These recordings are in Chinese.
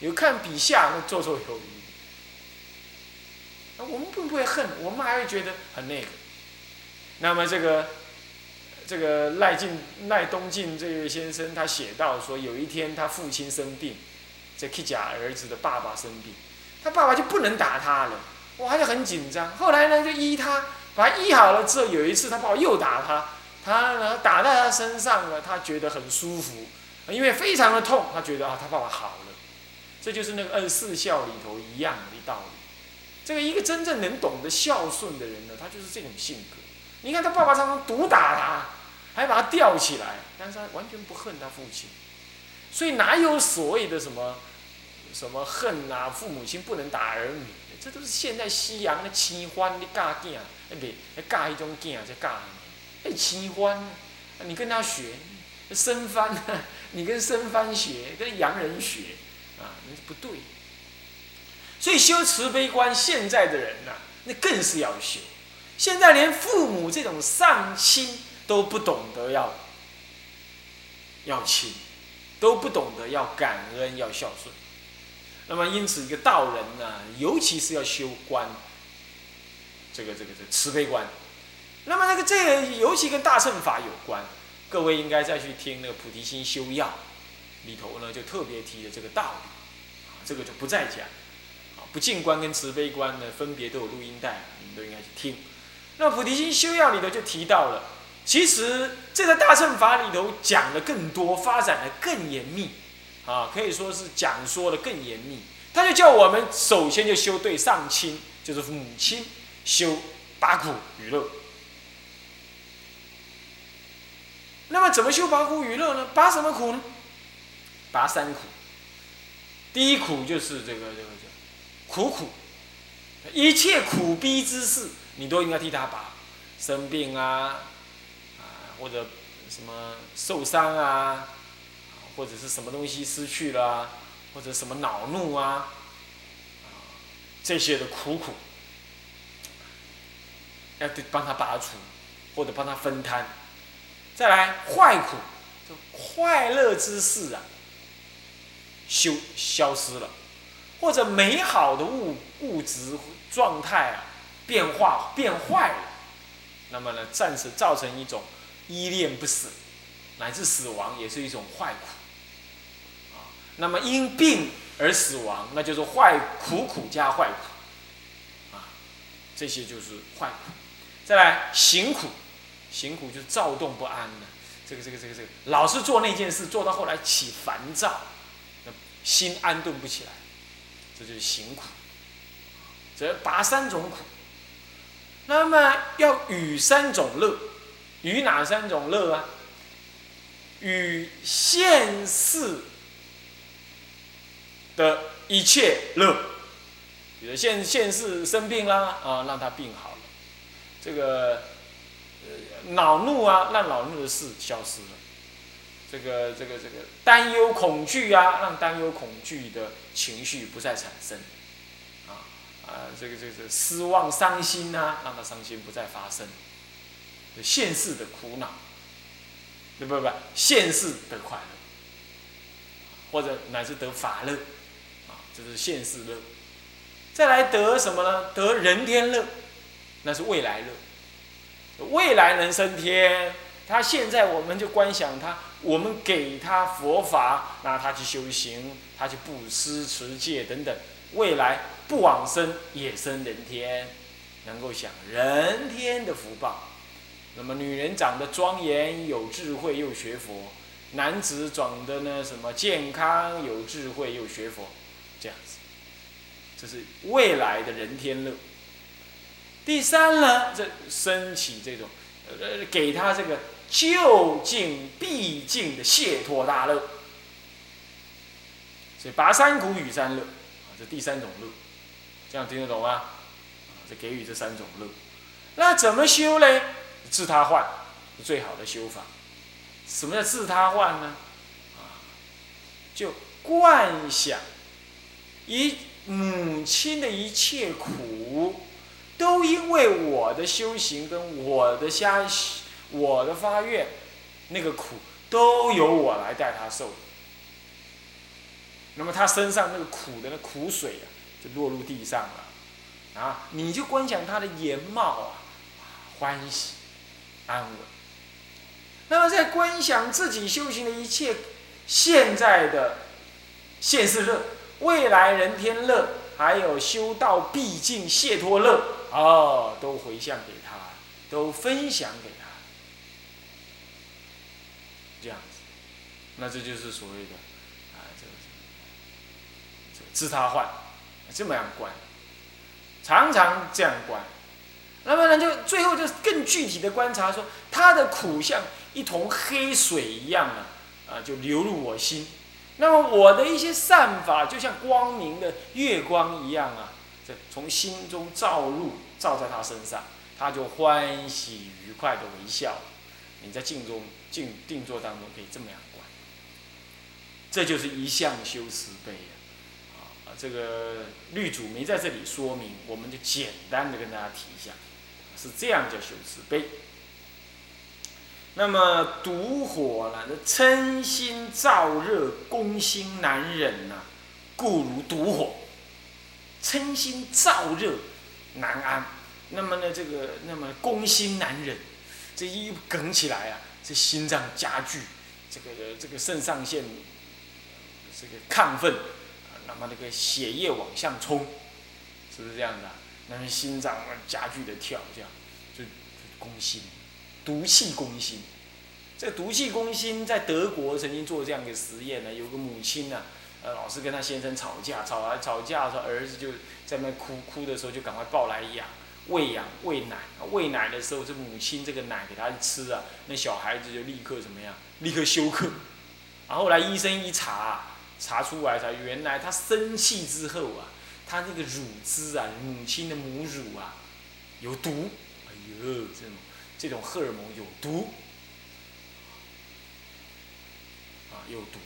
有看比下那绰绰有余。我们并不会恨，我们还会觉得很那个。那么这个这个赖进赖东进这位先生，他写到说，有一天他父亲生病，这 K 甲儿子的爸爸生病，他爸爸就不能打他了，哇，就很紧张。后来呢，就医他，把他医好了之后，有一次他爸爸又打他，他呢打在他身上了，他觉得很舒服，因为非常的痛，他觉得啊，他爸爸好了。这就是那个二十四孝里头一样的道理。这个一个真正能懂得孝顺的人呢，他就是这种性格。你看他爸爸常常毒打他，还把他吊起来，但是他完全不恨他父亲。所以哪有所谓的什么什么恨啊？父母亲不能打儿女，这都是现在西洋的奇欢的教囝，哎不，教一种囝在教你，哎奇欢，你跟他学，生番，你跟生番学，跟洋人学，是不对。所以修慈悲观，现在的人呢，那更是要修。现在连父母这种丧亲都不懂得要要亲，都不懂得要感恩要孝顺。那么因此，一个道人呢，尤其是要修观，这个这个这个慈悲观。那么那个这个尤其跟大乘法有关，各位应该再去听那个《菩提心修要》里头呢，就特别提的这个道理，这个就不再讲。啊，不净观跟慈悲观呢，分别都有录音带，你们都应该去听。那《菩提心修要》里头就提到了，其实这个大乘法里头讲的更多，发展的更严密，啊，可以说是讲说的更严密。他就叫我们首先就修对上亲，就是母亲，修八苦与乐。那么怎么修八苦与乐呢？八什么苦呢？八三苦。第一苦就是这个这个叫苦苦，一切苦逼之事。你都应该替他把生病啊，啊或者什么受伤啊，或者是什么东西失去了，或者什么恼怒啊，这些的苦苦，要得帮他拔除，或者帮他分摊。再来坏苦，就快乐之事啊，消消失了，或者美好的物物质状态啊。变化变坏了，那么呢，暂时造成一种依恋不死，乃至死亡也是一种坏苦，啊，那么因病而死亡，那就是坏苦苦加坏苦，啊，这些就是坏苦。再来行苦，行苦就是躁动不安的，这个这个这个这个，老是做那件事，做到后来起烦躁，心安顿不起来，这就是行苦。这拔三种苦。那么要与三种乐，与哪三种乐啊？与现世的一切乐，比如现现世生病啦，啊，让他病好了；这个呃恼怒啊，让恼怒的事消失了；这个这个这个担忧恐惧啊，让担忧恐惧的情绪不再产生。啊啊，这个这个失望、伤心呐，让他伤心不再发生。现世的苦恼，不不不，现世的快乐，或者乃至得法乐，啊，这是现世乐。再来得什么呢？得人天乐，那是未来乐。未来能升天，他现在我们就观想他，我们给他佛法，让他去修行，他去布施、持戒等等。未来不往生也生人天，能够享人天的福报。那么女人长得庄严有智慧又学佛，男子长得呢什么健康有智慧又学佛，这样子，这是未来的人天乐。第三呢，这升起这种呃给他这个就近必竟的解脱大乐，所以拔三苦与三乐啊。这第三种乐，这样听得懂吗？这给予这三种乐，那怎么修呢？自他换是最好的修法。什么叫自他换呢？啊，就观想，一母亲的一切苦，都因为我的修行跟我的相我的发愿，那个苦都由我来带他受。那么他身上那个苦的那苦水啊，就落入地上了，啊，你就观想他的颜貌啊，欢喜安稳。那么在观想自己修行的一切，现在的现世乐、未来人天乐，还有修道毕竟解脱乐，哦，都回向给他，都分享给他，这样子，那这就是所谓的啊，这个。自他换，这么样观，常常这样观，那么呢，就最后就更具体的观察说，他的苦像一桶黑水一样啊，啊，就流入我心。那么我的一些善法，就像光明的月光一样啊，这从心中照入，照在他身上，他就欢喜愉快的微笑。你在镜中静定坐当中可以这么样观，这就是一向修慈悲啊。这个律主没在这里说明，我们就简单的跟大家提一下，是这样叫修慈悲。那么毒火呢？嗔心燥热，攻心难忍呐，故如毒火。嗔心燥热难安，那么呢，这个那么攻心难忍，这一梗起来啊，这心脏加剧，这个这个肾上腺这个亢奋。那么那个血液往上冲，是不是这样的？那么心脏加剧的跳，这样就攻心，毒气攻心。这毒气攻心在德国曾经做这样一个实验呢。有个母亲呢，呃，老是跟他先生吵架，吵来吵架的时候，儿子就在那哭，哭的时候就赶快抱来养，喂养喂奶。喂奶的时候，这母亲这个奶给他吃啊，那小孩子就立刻怎么样？立刻休克。然后来医生一查。查出来才原来他生气之后啊，他那个乳汁啊，母亲的母乳啊，有毒。哎呦，这种这种荷尔蒙有毒，啊，有毒。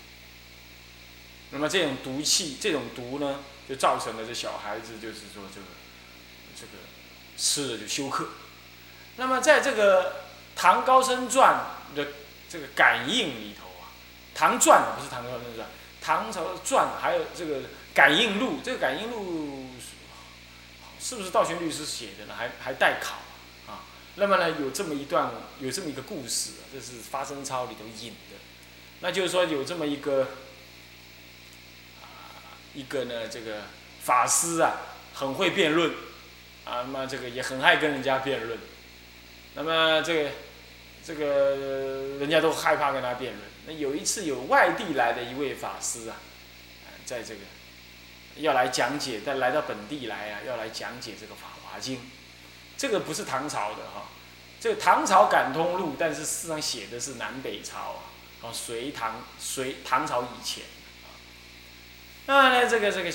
那么这种毒气，这种毒呢，就造成了这小孩子就是说这个这个吃了就休克。那么在这个《唐高僧传》的这个感应里头啊，《唐传》不是《唐高僧传》。唐朝传还有这个感应录，这个感应录是不是道玄律师写的呢？还还待考啊。那么呢，有这么一段，有这么一个故事，这是发生抄里头引的。那就是说有这么一个啊，一个呢，这个法师啊，很会辩论啊，那么这个也很爱跟人家辩论。那么这个这个人家都害怕跟他辩论。那有一次有外地来的一位法师啊，在这个要来讲解，但来到本地来啊，要来讲解这个《法华经》，这个不是唐朝的哈，这个唐朝感通录，但是事实上写的是南北朝啊，哦，隋唐隋唐朝以前啊，那呢这个这个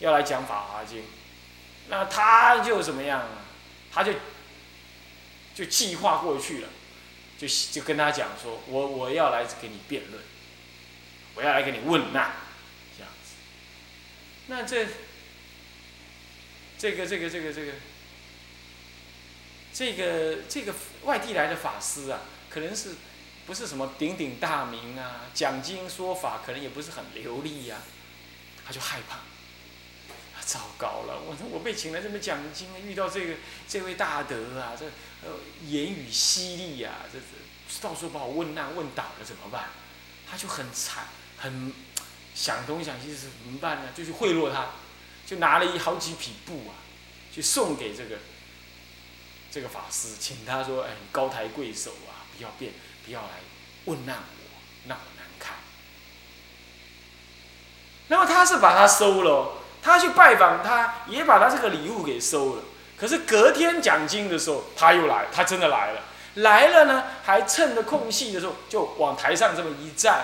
要来讲《法华经》，那他就怎么样？他就就计划过去了。就就跟他讲说，我我要来给你辩论，我要来给你问难，这样子。那这这个这个这个这个这个这个外地来的法师啊，可能是不是什么鼎鼎大名啊，讲经说法可能也不是很流利呀，他就害怕。糟糕了，我我被请来这么讲经，遇到这个这位大德啊，这呃言语犀利呀，这这到时候把我问难问倒了怎么办？他就很惨，很想东想西是怎么办呢？就去贿赂他，就拿了一好几匹布啊，去送给这个这个法师，请他说：“哎，高抬贵手啊，不要变，不要来问难我，让我难看。”那么他是把他收了。他去拜访他，也把他这个礼物给收了。可是隔天讲经的时候，他又来，他真的来了。来了呢，还趁着空隙的时候，就往台上这么一站，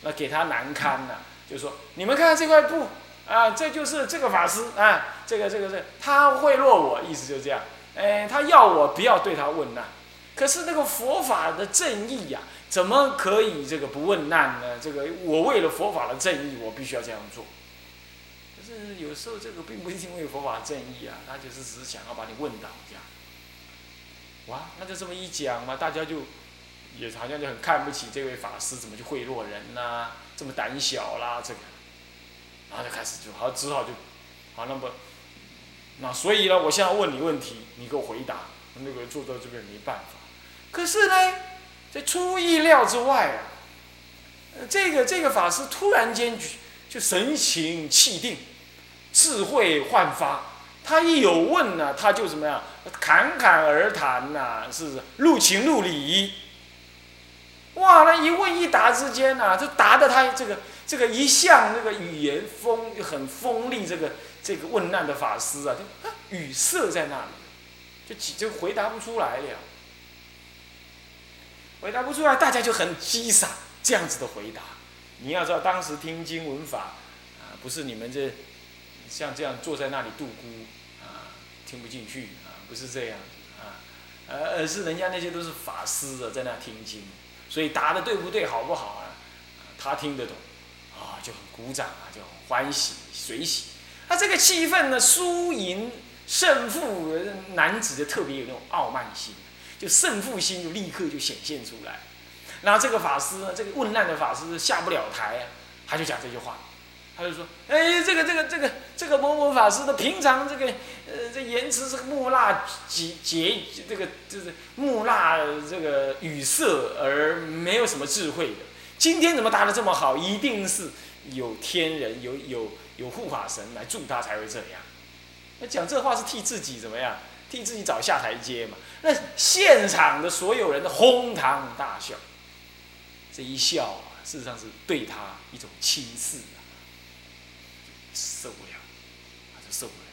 那给他难堪了。就说：“你们看看这块布啊，这就是这个法师啊，这个这个这，他贿赂我，意思就这样。哎，他要我不要对他问难。可是那个佛法的正义呀，怎么可以这个不问难呢？这个我为了佛法的正义，我必须要这样做。”是有时候这个并不是因为佛法正义啊，他就是只是想要把你问倒这样。哇，那就这么一讲嘛，大家就也好像就很看不起这位法师，怎么去贿赂人呐？这么胆小啦，这个然后就开始就好，只好就，好，那么，那所以呢，我现在问你问题，你给我回答。那个坐到这边没办法，可是呢，在出乎意料之外啊，这个这个法师突然间就就神情气定，智慧焕发。他一有问呢，他就怎么样，侃侃而谈呐，是入情入理。哇，那一问一答之间呐，就答的他这个这个一向那个语言锋很锋利，这个这个问难的法师啊，就语塞在那里。就就回答不出来了，回答不出来，大家就很激傻，这样子的回答。你要知道，当时听经闻法啊，不是你们这像这样坐在那里度孤啊，听不进去啊，不是这样啊，而而是人家那些都是法师啊，在那听经，所以答的对不对，好不好啊？他听得懂啊，就很鼓掌啊，就很欢喜随喜。他这个气氛呢，输赢。胜负男子就特别有那种傲慢心，就胜负心就立刻就显现出来。然后这个法师呢，这个问难的法师下不了台，他就讲这句话，他就说：“哎，这个这个这个这个某某法师的平常这个呃这言辞是木讷结结这个就是木讷这个语塞而没有什么智慧的。今天怎么答的这么好？一定是有天人有有有护法神来助他才会这样。”那讲这话是替自己怎么样？替自己找下台阶嘛。那现场的所有人都哄堂大笑，这一笑啊，事实上是对他一种轻视啊，受不了，他就受不了。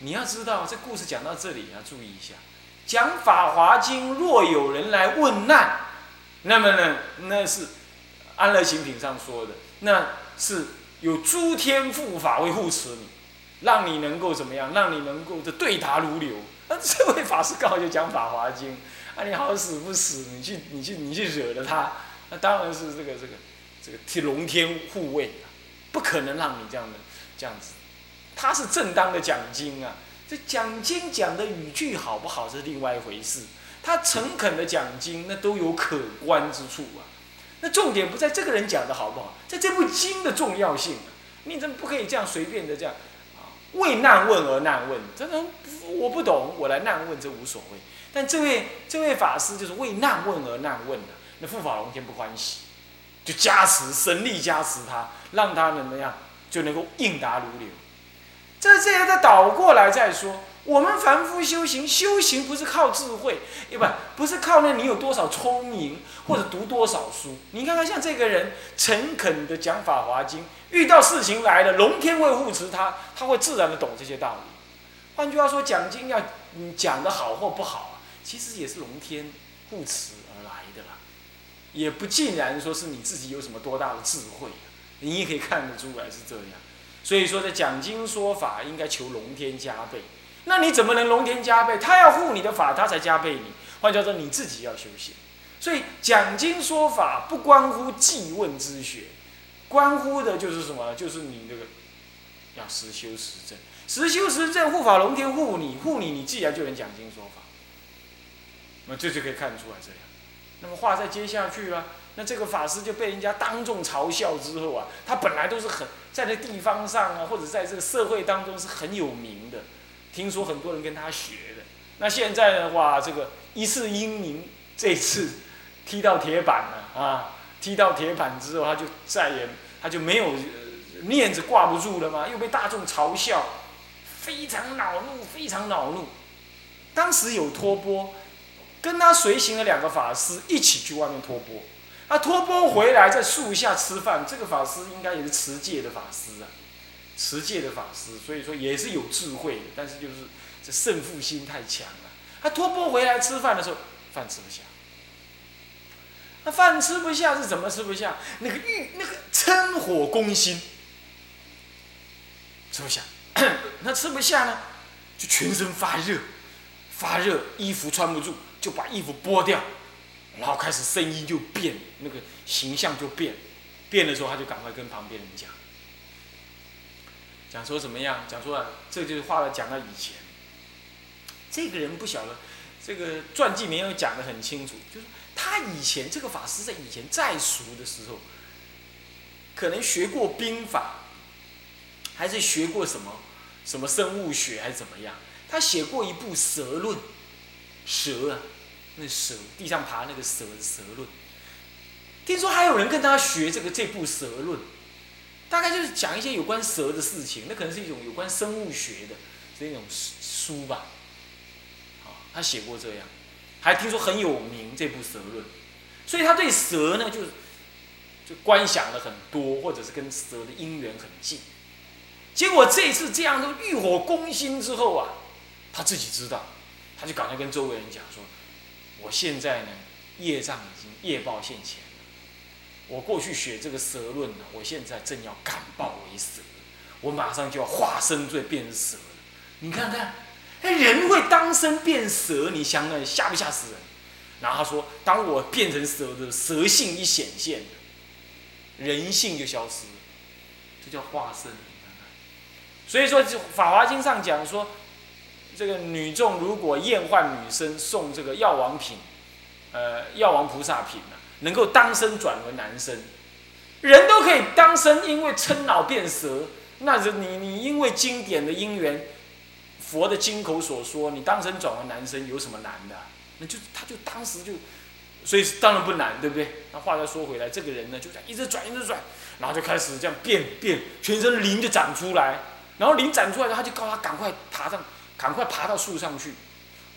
你要知道，这故事讲到这里要注意一下，讲《法华经》，若有人来问难，那么呢，那是安乐行品上说的，那是有诸天护法为护持你。让你能够怎么样？让你能够的对答如流。那这位法师刚好就讲《法华经》，啊，你好死不死，你去你去你去惹了他，那当然是这个这个这个替龙天护卫，不可能让你这样的这样子。他是正当的讲经啊，这讲经讲的语句好不好是另外一回事。他诚恳的讲经，那都有可观之处啊。那重点不在这个人讲的好不好，在这部经的重要性啊。你怎么不可以这样随便的这样？为难问而难问，真的我不懂，我来难问这无所谓。但这位这位法师就是为难问而难问的，那护法龙天不欢喜，就加持神力加持他，让他怎么样就能够应答如流。这这样再倒过来再说。我们凡夫修行，修行不是靠智慧，也不不是靠那你有多少聪明或者读多少书。你看看像这个人诚恳的讲《法华经》，遇到事情来了，龙天会护持他，他会自然的懂这些道理。换句话说，讲经要讲的好或不好，其实也是龙天护持而来的啦，也不尽然说是你自己有什么多大的智慧，你也可以看得出来是这样。所以说，在讲经说法，应该求龙天加倍。那你怎么能龙天加倍？他要护你的法，他才加倍你。换句话说，你自己要修行。所以讲经说法不关乎记问之学，关乎的就是什么？就是你这个要实修实证，实修实证，护法龙天护你，护你，你自然就能讲经说法。那这就可以看出来这样。那么话再接下去了，那这个法师就被人家当众嘲笑之后啊，他本来都是很在那地方上啊，或者在这个社会当中是很有名的。听说很多人跟他学的，那现在的话，这个一次英名，这次踢到铁板了啊！踢到铁板之后，他就再也他就没有面子挂不住了嘛，又被大众嘲笑，非常恼怒，非常恼怒。当时有托钵，跟他随行的两个法师一起去外面托钵，他托钵回来在树下吃饭，这个法师应该也是持戒的法师啊。持戒的法师，所以说也是有智慧的，但是就是这胜负心太强了。他托钵回来吃饭的时候，饭吃不下。那饭吃不下是怎么吃不下？那个欲那个嗔火攻心，吃不下。那吃不下呢，就全身发热，发热，衣服穿不住，就把衣服剥掉，然后开始声音就变，那个形象就变，变的时候他就赶快跟旁边人讲。讲说怎么样？讲说啊这就是话了，讲到以前，这个人不晓得，这个传记没有讲的很清楚，就是他以前这个法师在以前在俗的时候，可能学过兵法，还是学过什么什么生物学还是怎么样？他写过一部《蛇论》，蛇啊，那蛇地上爬那个蛇《蛇论》。听说还有人跟他学这个这部《蛇论》，大概就是讲一些有关蛇的事情，那可能是一种有关生物学的这种书吧。他写过这样，还听说很有名这部《蛇论》，所以他对蛇呢就就观想了很多，或者是跟蛇的因缘很近。结果这一次这样的欲火攻心之后啊，他自己知道，他就赶快跟周围人讲说：“我现在呢，业障已经业报现前。”我过去学这个蛇论呢，我现在正要感报为蛇，我马上就要化身罪变成蛇了。你看看，哎，人会当身变蛇，你想想吓不吓死人？然后他说，当我变成蛇的蛇性一显现，人性就消失了，这叫化身。所以说《法华经》上讲说，这个女众如果厌患女生送这个药王品，呃，药王菩萨品呢？能够当身转为男生，人都可以当身，因为称脑变蛇。那是你你因为经典的因缘，佛的经口所说，你当身转为男生有什么难的？那就他就当时就，所以当然不难，对不对？那话再说回来，这个人呢，就这样一直转一直转，然后就开始这样变变，全身灵就长出来，然后灵长出来，他就告诉他赶快爬上，赶快爬到树上去。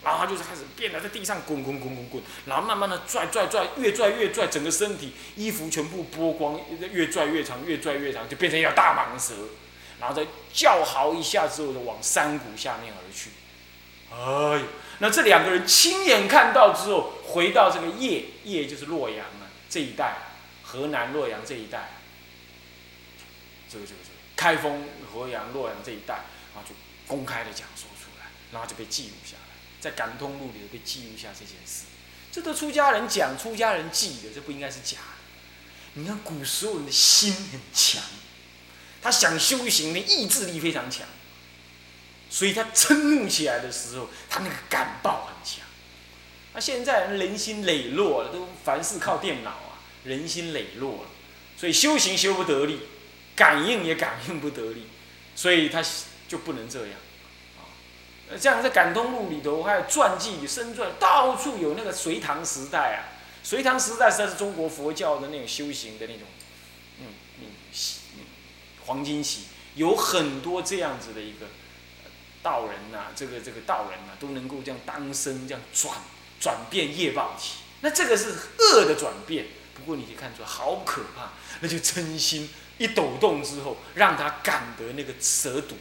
然后他就是开始变得在地上滚滚滚滚滚，然后慢慢的拽拽拽，越拽越拽，整个身体衣服全部剥光，越拽越长，越拽越长，就变成一条大蟒蛇，然后再叫嚎一下之后，就往山谷下面而去。哎，那这两个人亲眼看到之后，回到这个叶叶就是洛阳啊这一带，河南洛阳这一带，这个这个这个开封、河阳、洛阳这一带，然后就公开的讲说，然后就被记录下来。在感通录里头被记录下这件事，这都出家人讲、出家人记的，这不应该是假的。你看古时候人的心很强，他想修行的意志力非常强，所以他嗔怒起来的时候，他那个感报很强。那现在人心磊落了，都凡事靠电脑啊，人心磊落了，所以修行修不得力，感应也感应不得力，所以他就不能这样。这样在《感通录》里头，还有传记、生传，到处有那个隋唐时代啊。隋唐时代实在是中国佛教的那种修行的那种，嗯嗯，黄金期，有很多这样子的一个道人呐，这个这个道人呐，都能够这样当生这样转转变业报体。那这个是恶的转变，不过你可以看出来好可怕，那就嗔心一抖动之后，让他感得那个蛇毒。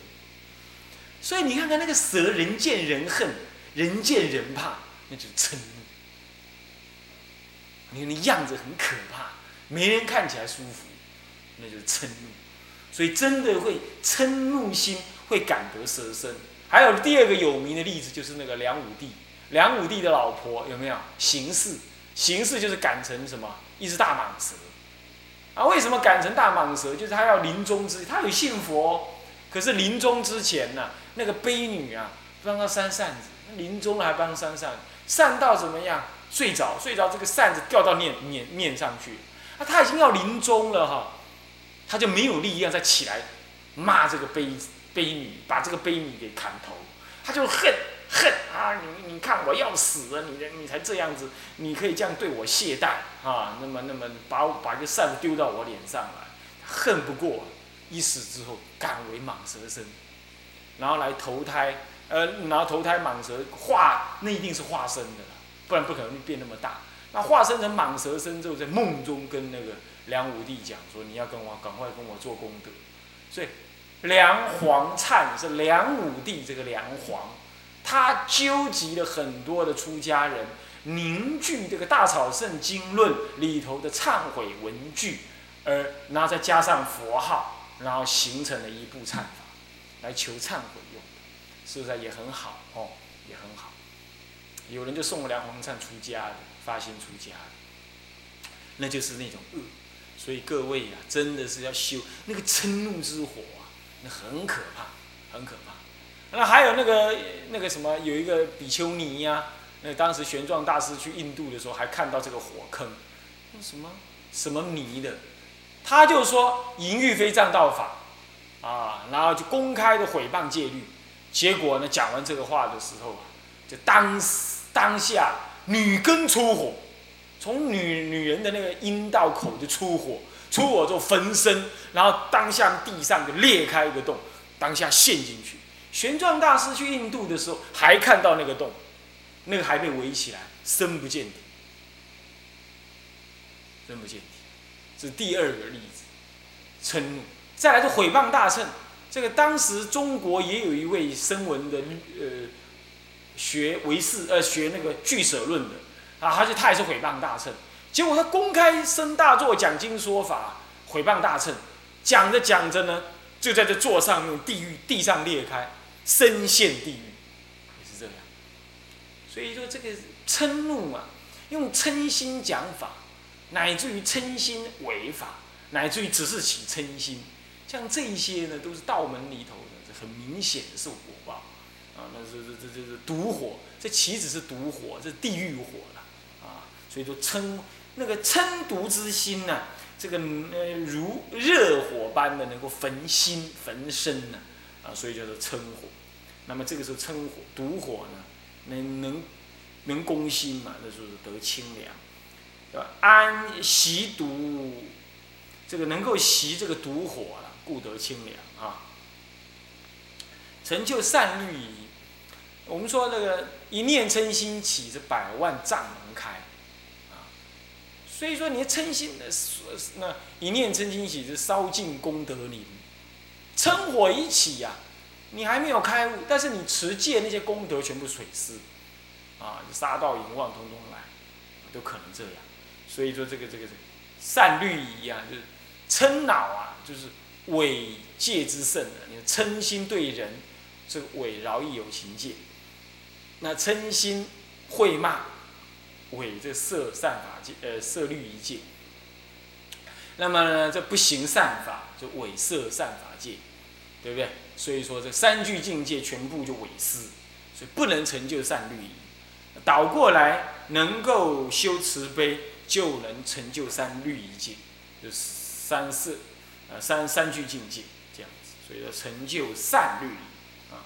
所以你看看那个蛇，人见人恨，人见人怕，那就是嗔怒。你看那样子很可怕，没人看起来舒服，那就是嗔怒。所以真的会嗔怒心会感得蛇身。还有第二个有名的例子，就是那个梁武帝，梁武帝的老婆有没有？邢氏，邢氏就是赶成什么？一只大蟒蛇。啊，为什么赶成大蟒蛇？就是他要临终之，他有信佛，可是临终之前呢？那个悲女啊，帮她扇扇子，临终了还帮她扇扇，扇到怎么样？睡着，睡着，这个扇子掉到面面面上去，啊，他已经要临终了哈，他就没有力量再起来骂这个悲悲女，把这个悲女给砍头，他就恨恨啊！你你看我要死了，你你才这样子，你可以这样对我懈怠啊？那么那么把把一个扇子丢到我脸上来，恨不过，一死之后敢为蟒蛇身。然后来投胎，呃，然后投胎蟒蛇化，那一定是化身的了，不然不可能变那么大。那化身成蟒蛇身之后，在梦中跟那个梁武帝讲说：“你要跟我赶快跟我做功德。”所以梁皇灿是梁武帝这个梁皇，他纠集了很多的出家人，凝聚这个《大草圣经论》里头的忏悔文句，而然后再加上佛号，然后形成了一部忏法。来求忏悔用的，是不是也很好哦？也很好。有人就送了梁皇灿出家的，发心出家的，那就是那种恶。所以各位呀，真的是要修那个嗔怒之火啊，那很可怕，很可怕。那还有那个那个什么，有一个比丘尼呀，那当时玄奘大师去印度的时候，还看到这个火坑，那什么什么泥的，他就说淫欲非正道法。啊，然后就公开的毁谤戒律，结果呢，讲完这个话的时候，就当当下女根出火，从女女人的那个阴道口就出火，出火之后焚身，然后当下地上就裂开一个洞，当下陷进去。玄奘大师去印度的时候，还看到那个洞，那个还被围起来，深不见底，深不见底，这是第二个例子，嗔怒。再来是毁谤大乘，这个当时中国也有一位声闻的，呃，学唯识，呃，学那个俱舍论的，啊，他就他也是毁谤大乘，结果他公开升大座讲经说法，毁谤大乘，讲着讲着呢，就在这座上用地狱地上裂开，深陷地狱，也是这样。所以说这个嗔怒啊，用嗔心讲法，乃至于嗔心违法，乃至于只是起嗔心。像这一些呢，都是道门里头的，这很明显的是火爆，啊，那是这这这是毒火，这岂止是毒火，这是地狱火了，啊，所以说嗔那个嗔毒之心呢，这个呃如热火般的能够焚心焚身呢，啊，所以叫做嗔火。那么这个时候嗔火毒火呢，能能能攻心嘛，那就是得清凉，安习毒，这个能够习这个毒火了。故得清凉啊！成就善律仪。我们说这个一念嗔心起，这百万障门开啊。所以说，你嗔心的那一念嗔心起，是烧尽功德林。嗔火一起呀，你还没有开悟，但是你持戒那些功德全部水失啊，杀盗淫妄通通来，都可能这样。所以说，这个这个这个善律仪啊，就是嗔恼啊，就是。伪戒之圣的，你嗔心对人，这个伪饶益有情戒；那嗔心会骂，伪这色善法戒，呃色律仪戒。那么呢，这不行善法，就伪色善法戒，对不对？所以说这三句境界全部就伪失，所以不能成就善律仪。倒过来，能够修慈悲，就能成就三律仪戒，就三色。呃，三三句境界这样子，所以说成就善律啊，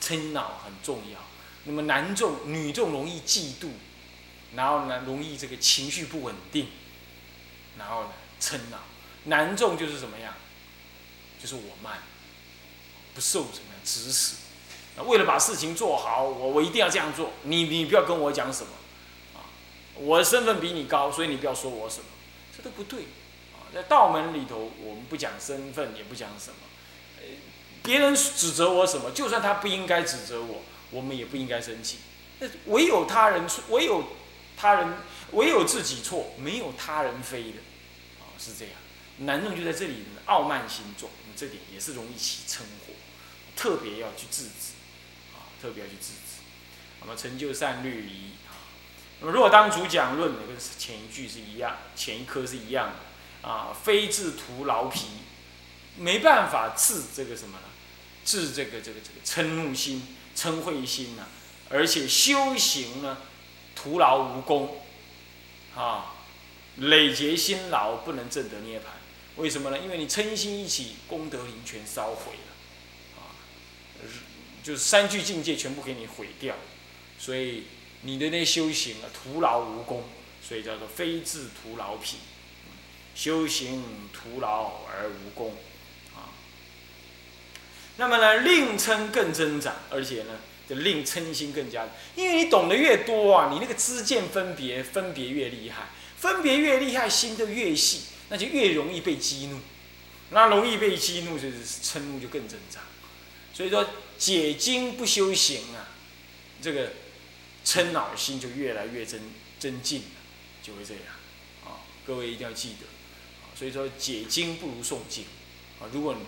嗔恼很重要。那么男众、女众容易嫉妒，然后呢，容易这个情绪不稳定，然后呢，嗔恼。男众就是怎么样？就是我慢，不受什么指使。为了把事情做好，我我一定要这样做。你你不要跟我讲什么啊，我的身份比你高，所以你不要说我什么，这都不对。在道门里头，我们不讲身份，也不讲什么。别人指责我什么，就算他不应该指责我，我们也不应该生气。那唯有他人错，唯有他人，唯有自己错，没有他人非的。啊，是这样。男人就在这里，傲慢心重，这点也是容易起嗔火，特别要去制止。啊，特别要去制止。那么成就善律仪啊。那么如果当主讲论，跟前一句是一样，前一科是一样的。啊，非治徒劳皮，没办法治这个什么呢？治这个这个这个嗔怒心、嗔恚心呢？而且修行呢，徒劳无功，啊，累劫辛劳不能证得涅槃。为什么呢？因为你嗔心一起，功德林全烧毁了，啊，就是三句境界全部给你毁掉，所以你的那修行啊，徒劳无功，所以叫做非治徒劳皮。修行徒劳而无功，啊，那么呢，令嗔更增长，而且呢，就令嗔心更加，因为你懂得越多啊，你那个知见分别分别越厉害，分别越厉害，心就越细，那就越容易被激怒，那容易被激怒就是嗔怒就更增长，所以说解经不修行啊，这个嗔恼心就越来越增增进了，就会这样，啊，各位一定要记得。所以说解经不如诵经，啊，如果你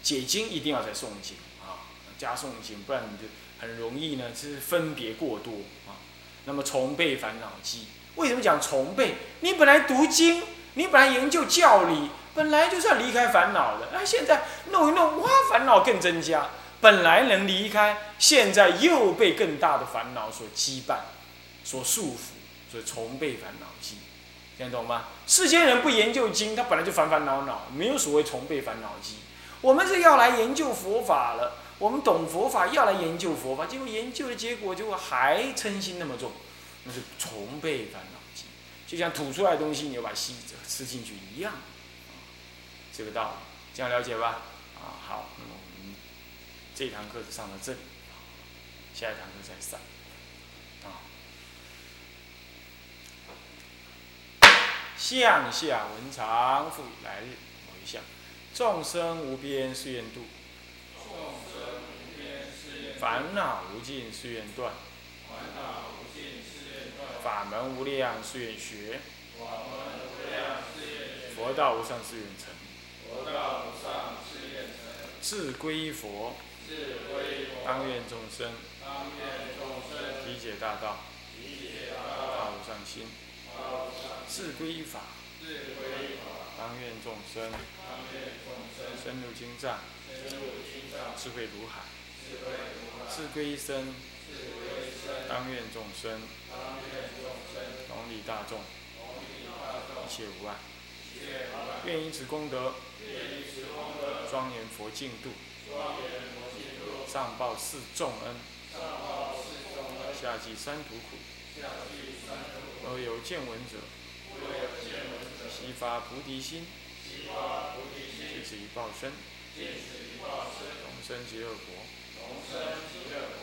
解经一定要在诵经啊，加诵经，不然你就很容易呢，是分别过多啊。那么重备烦恼机，为什么讲重备？你本来读经，你本来研究教理，本来就是要离开烦恼的，那现在弄一弄，哇，烦恼更增加。本来能离开，现在又被更大的烦恼所羁绊、所束缚，所以重备烦恼机。听懂吗？世间人不研究经，他本来就烦烦恼恼，没有所谓重背烦恼机。我们是要来研究佛法了，我们懂佛法要来研究佛法，结果研究的结果就还嗔心那么重，那是重倍烦恼集，就像吐出来的东西，你要把吸着吃进去一样，这个道理，这样了解吧？啊，好，那么我们这堂课就上到这里，下一堂课再上。向下文长复来日，某一，众生无边誓愿度，众生无边誓愿，烦恼无尽誓愿断，烦恼无尽誓愿断，法门无量誓愿学，法门无量誓愿佛道无上誓愿成，佛道无上誓愿成，志归佛，志归佛，当愿众生，当愿众生，理解大道，理解大道，大无上心。自归法，当愿众生深入经藏，智慧如海；自归身，当愿众生同理大众，一切无碍。愿以此功德，庄严佛净土，上报四重恩，下济三途苦。若有见闻者，悉发菩提心，尽此一报身，同生极乐国。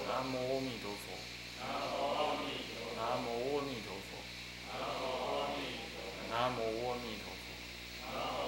南无阿弥陀佛南无阿弥陀佛。南无阿弥陀佛。南无阿弥陀佛。